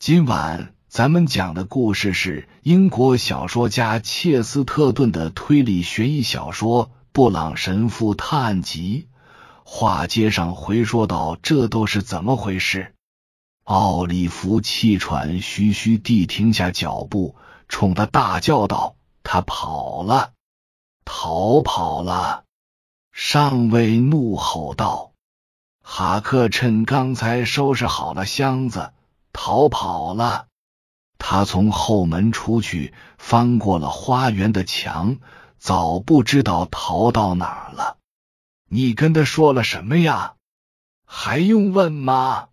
今晚咱们讲的故事是英国小说家切斯特顿的推理悬疑小说《布朗神父探案集》。话接上回说到，这都是怎么回事？奥利弗气喘吁吁地停下脚步，冲他大叫道：“他跑了，逃跑了！”上尉怒吼道：“哈克趁刚才收拾好了箱子。”逃跑了，他从后门出去，翻过了花园的墙，早不知道逃到哪儿了。你跟他说了什么呀？还用问吗？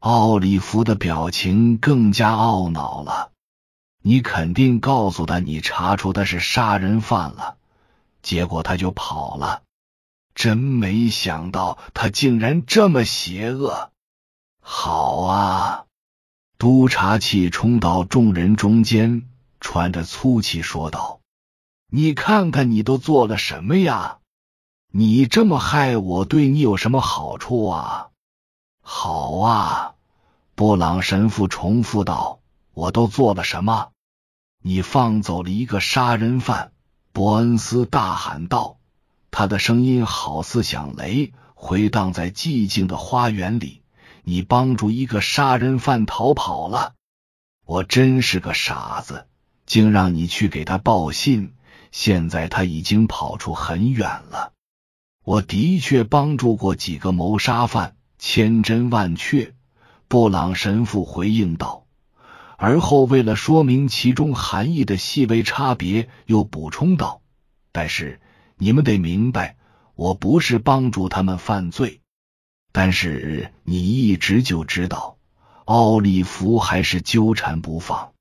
奥利弗的表情更加懊恼了。你肯定告诉他你查出他是杀人犯了，结果他就跑了。真没想到他竟然这么邪恶。好啊。督察气冲到众人中间，喘着粗气说道：“你看看，你都做了什么呀？你这么害我，对你有什么好处啊？”“好啊！”布朗神父重复道，“我都做了什么？你放走了一个杀人犯。”伯恩斯大喊道，他的声音好似响雷，回荡在寂静的花园里。你帮助一个杀人犯逃跑了，我真是个傻子，竟让你去给他报信。现在他已经跑出很远了。我的确帮助过几个谋杀犯，千真万确。布朗神父回应道，而后为了说明其中含义的细微差别，又补充道：“但是你们得明白，我不是帮助他们犯罪。”但是你一直就知道，奥利弗还是纠缠不放。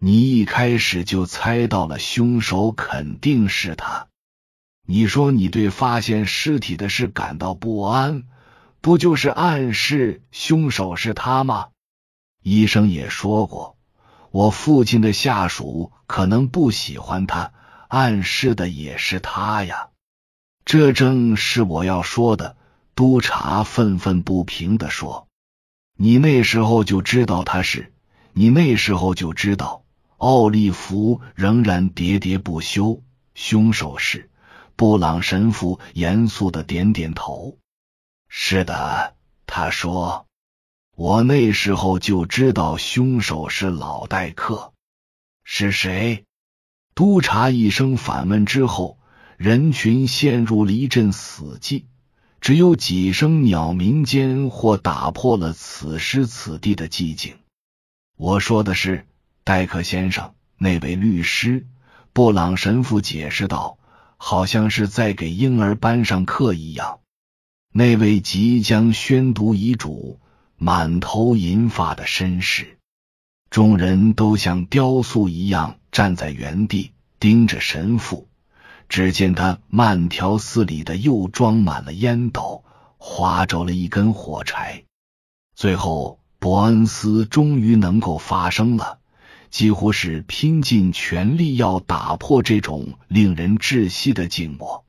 你一开始就猜到了凶手肯定是他。你说你对发现尸体的事感到不安，不就是暗示凶手是他吗？医生也说过，我父亲的下属可能不喜欢他，暗示的也是他呀。这正是我要说的。督察愤愤不平的说：“你那时候就知道他是，你那时候就知道。”奥利弗仍然喋喋不休。凶手是布朗神父，严肃的点点头：“是的。”他说：“我那时候就知道凶手是老戴克。”是谁？督察一声反问之后，人群陷入了一阵死寂。只有几声鸟鸣间，或打破了此时此地的寂静。我说的是戴克先生，那位律师。布朗神父解释道，好像是在给婴儿班上课一样。那位即将宣读遗嘱、满头银发的绅士，众人都像雕塑一样站在原地，盯着神父。只见他慢条斯理的又装满了烟斗，划着了一根火柴。最后，伯恩斯终于能够发声了，几乎是拼尽全力要打破这种令人窒息的静默。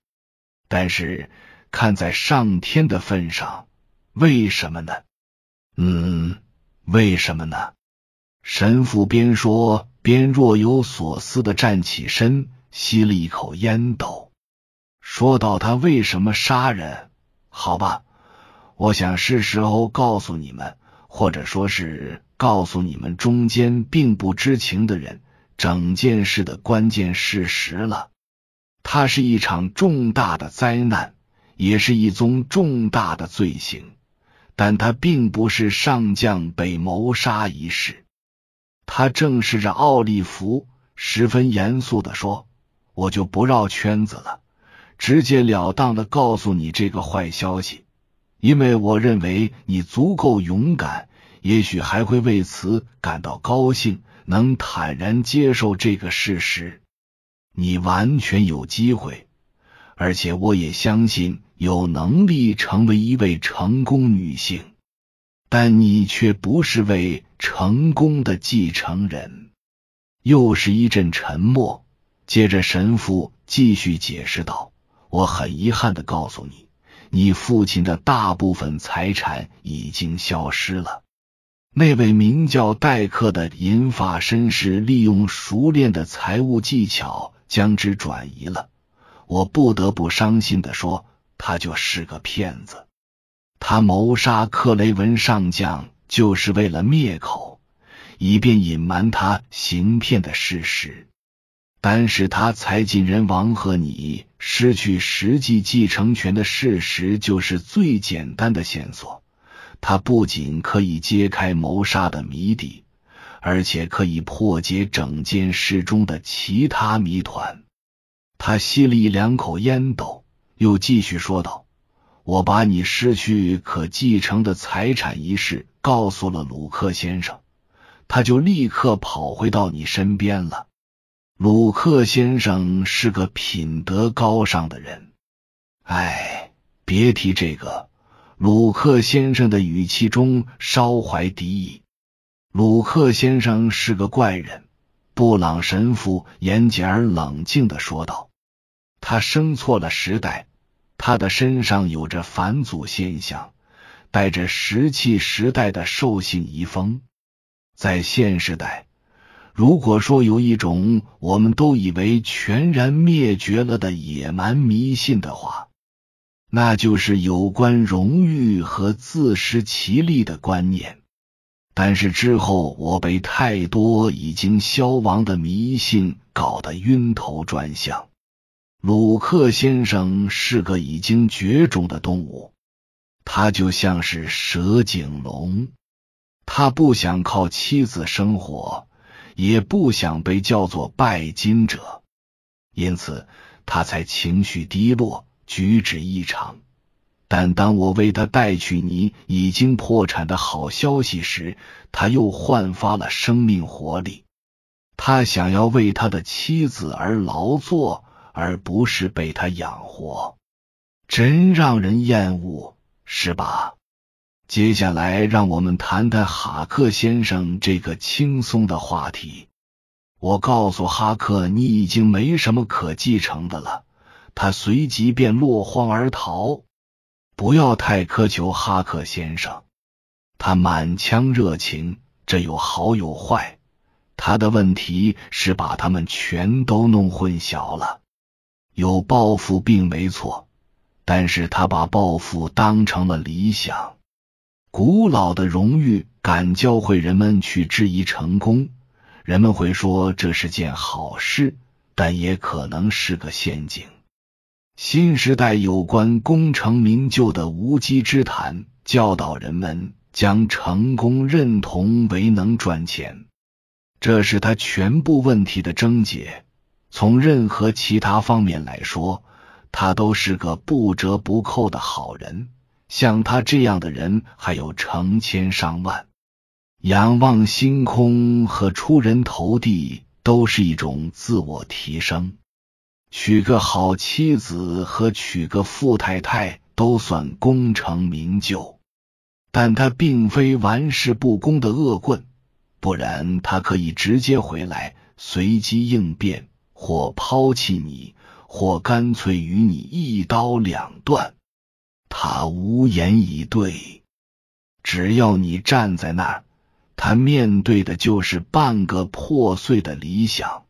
但是，看在上天的份上，为什么呢？嗯，为什么呢？神父边说边若有所思的站起身。吸了一口烟斗，说到：“他为什么杀人？好吧，我想是时候告诉你们，或者说是告诉你们中间并不知情的人，整件事的关键事实了。它是一场重大的灾难，也是一宗重大的罪行，但它并不是上将被谋杀一事。”他正视着奥利弗，十分严肃的说。我就不绕圈子了，直截了当的告诉你这个坏消息，因为我认为你足够勇敢，也许还会为此感到高兴，能坦然接受这个事实。你完全有机会，而且我也相信有能力成为一位成功女性，但你却不是位成功的继承人。又是一阵沉默。接着，神父继续解释道：“我很遗憾的告诉你，你父亲的大部分财产已经消失了。那位名叫戴克的银发绅士利用熟练的财务技巧将之转移了。我不得不伤心的说，他就是个骗子。他谋杀克雷文上将，就是为了灭口，以便隐瞒他行骗的事实。但是他财尽人亡和你失去实际继承权的事实，就是最简单的线索。他不仅可以揭开谋杀的谜底，而且可以破解整件事中的其他谜团。他吸了一两口烟斗，又继续说道：“我把你失去可继承的财产一事告诉了鲁克先生，他就立刻跑回到你身边了。鲁克先生是个品德高尚的人。哎，别提这个。”鲁克先生的语气中稍怀敌意。鲁克先生是个怪人，布朗神父严谨而冷静的说道：“他生错了时代，他的身上有着返祖现象，带着石器时代的兽性遗风。在现时代，如果说有一种我们都以为全然灭绝了的野蛮迷信的话。”那就是有关荣誉和自食其力的观念，但是之后我被太多已经消亡的迷信搞得晕头转向。鲁克先生是个已经绝种的动物，他就像是蛇颈龙，他不想靠妻子生活，也不想被叫做拜金者，因此他才情绪低落。举止异常，但当我为他带去你已经破产的好消息时，他又焕发了生命活力。他想要为他的妻子而劳作，而不是被他养活，真让人厌恶，是吧？接下来，让我们谈谈哈克先生这个轻松的话题。我告诉哈克，你已经没什么可继承的了。他随即便落荒而逃。不要太苛求哈克先生，他满腔热情，这有好有坏。他的问题是把他们全都弄混淆了。有抱负并没错，但是他把抱负当成了理想。古老的荣誉感教会人们去质疑成功，人们会说这是件好事，但也可能是个陷阱。新时代有关功成名就的无稽之谈，教导人们将成功认同为能赚钱，这是他全部问题的症结。从任何其他方面来说，他都是个不折不扣的好人。像他这样的人还有成千上万。仰望星空和出人头地都是一种自我提升。娶个好妻子和娶个富太太都算功成名就，但他并非玩世不恭的恶棍，不然他可以直接回来随机应变，或抛弃你，或干脆与你一刀两断。他无言以对，只要你站在那儿，他面对的就是半个破碎的理想。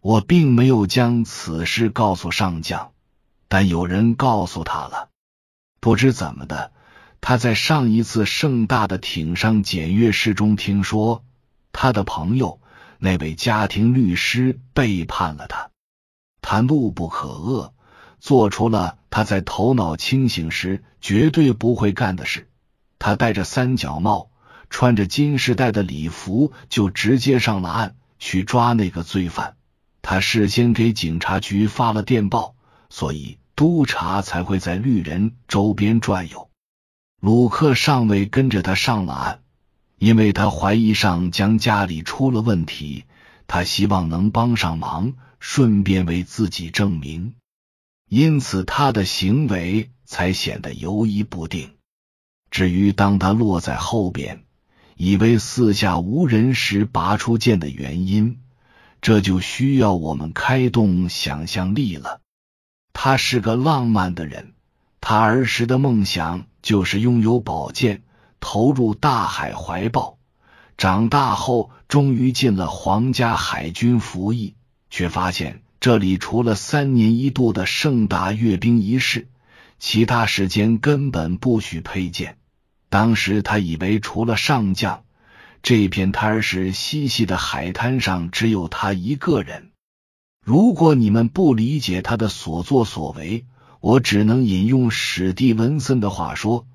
我并没有将此事告诉上将，但有人告诉他了。不知怎么的，他在上一次盛大的挺上检阅式中听说，他的朋友那位家庭律师背叛了他。他怒不可遏，做出了他在头脑清醒时绝对不会干的事。他戴着三角帽，穿着金时代的礼服，就直接上了岸去抓那个罪犯。他事先给警察局发了电报，所以督察才会在绿人周边转悠。鲁克尚未跟着他上了岸，因为他怀疑上将家里出了问题，他希望能帮上忙，顺便为自己证明，因此他的行为才显得犹疑不定。至于当他落在后边，以为四下无人时拔出剑的原因。这就需要我们开动想象力了。他是个浪漫的人，他儿时的梦想就是拥有宝剑，投入大海怀抱，长大后，终于进了皇家海军服役，却发现这里除了三年一度的盛大阅兵仪式，其他时间根本不许佩剑。当时他以为，除了上将，这片滩是西西的海滩上只有他一个人。如果你们不理解他的所作所为，我只能引用史蒂文森的话说：“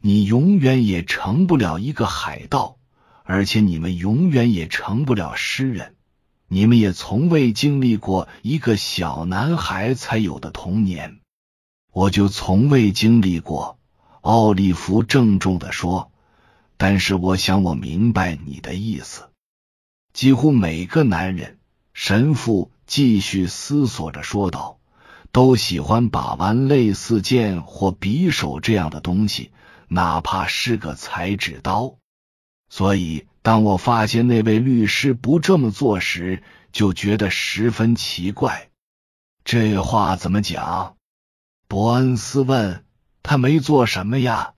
你永远也成不了一个海盗。”而且你们永远也成不了诗人，你们也从未经历过一个小男孩才有的童年，我就从未经历过。奥利弗郑重的说：“但是我想我明白你的意思。”几乎每个男人，神父继续思索着说道，都喜欢把玩类似剑或匕首这样的东西，哪怕是个裁纸刀。所以，当我发现那位律师不这么做时，就觉得十分奇怪。这话怎么讲？伯恩斯问。他没做什么呀？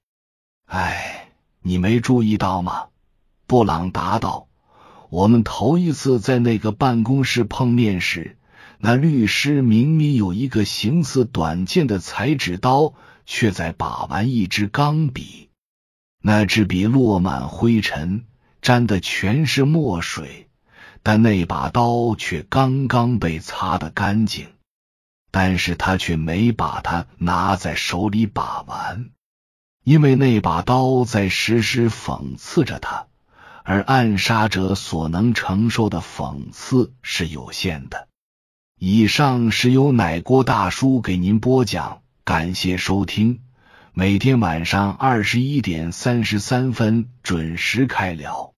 哎，你没注意到吗？布朗答道。我们头一次在那个办公室碰面时，那律师明明有一个形似短剑的裁纸刀，却在把玩一支钢笔。那支笔落满灰尘，沾的全是墨水，但那把刀却刚刚被擦得干净。但是他却没把它拿在手里把玩，因为那把刀在时时讽刺着他，而暗杀者所能承受的讽刺是有限的。以上是由奶锅大叔给您播讲，感谢收听。每天晚上二十一点三十三分准时开聊。